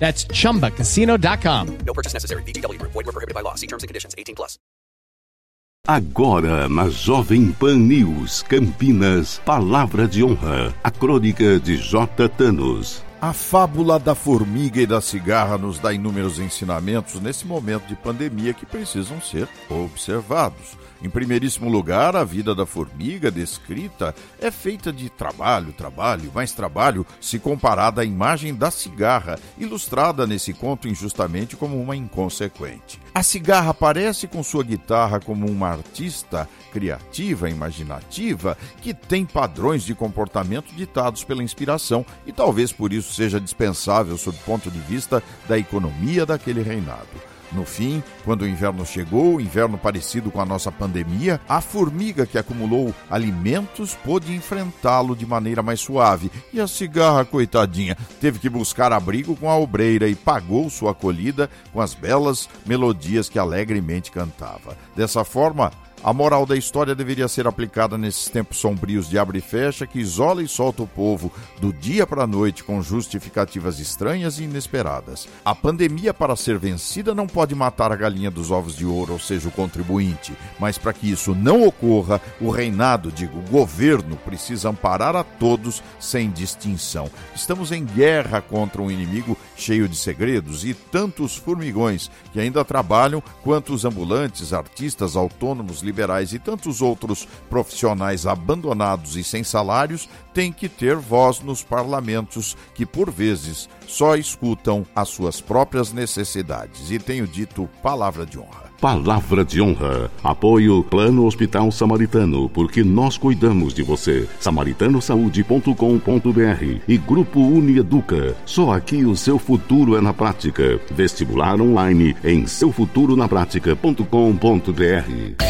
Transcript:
That's chumbacasino.com. No purchase necessary. VGW Group. Void were prohibited by law. See terms and conditions. 18 plus. Agora na Jovem Pan News Campinas, Palavra de Honra, a crônica de J. Thanos. A fábula da formiga e da cigarra nos dá inúmeros ensinamentos nesse momento de pandemia que precisam ser observados. Em primeiríssimo lugar, a vida da formiga descrita é feita de trabalho, trabalho, mais trabalho, se comparada à imagem da cigarra, ilustrada nesse conto injustamente como uma inconsequente. A cigarra aparece com sua guitarra como uma artista criativa, imaginativa, que tem padrões de comportamento ditados pela inspiração e talvez por isso seja dispensável sob o ponto de vista da economia daquele reinado. No fim, quando o inverno chegou, inverno parecido com a nossa pandemia, a formiga que acumulou alimentos pôde enfrentá-lo de maneira mais suave. E a cigarra, coitadinha, teve que buscar abrigo com a obreira e pagou sua acolhida com as belas melodias que alegremente cantava. Dessa forma, a moral da história deveria ser aplicada nesses tempos sombrios de abre e fecha que isola e solta o povo do dia para a noite com justificativas estranhas e inesperadas. A pandemia, para ser vencida, não pode matar a galinha dos ovos de ouro, ou seja, o contribuinte. Mas para que isso não ocorra, o reinado, digo, o governo, precisa amparar a todos sem distinção. Estamos em guerra contra um inimigo cheio de segredos e tantos formigões que ainda trabalham, quanto os ambulantes, artistas, autônomos, liberais e tantos outros profissionais abandonados e sem salários têm que ter voz nos parlamentos que, por vezes, só escutam as suas próprias necessidades. E tenho dito palavra de honra. Palavra de honra. Apoio Plano Hospital Samaritano, porque nós cuidamos de você. Samaritanosaúde.com.br e Grupo Unieduca. Só aqui o seu futuro é na prática. Vestibular online em seufuturonaprática.com.br.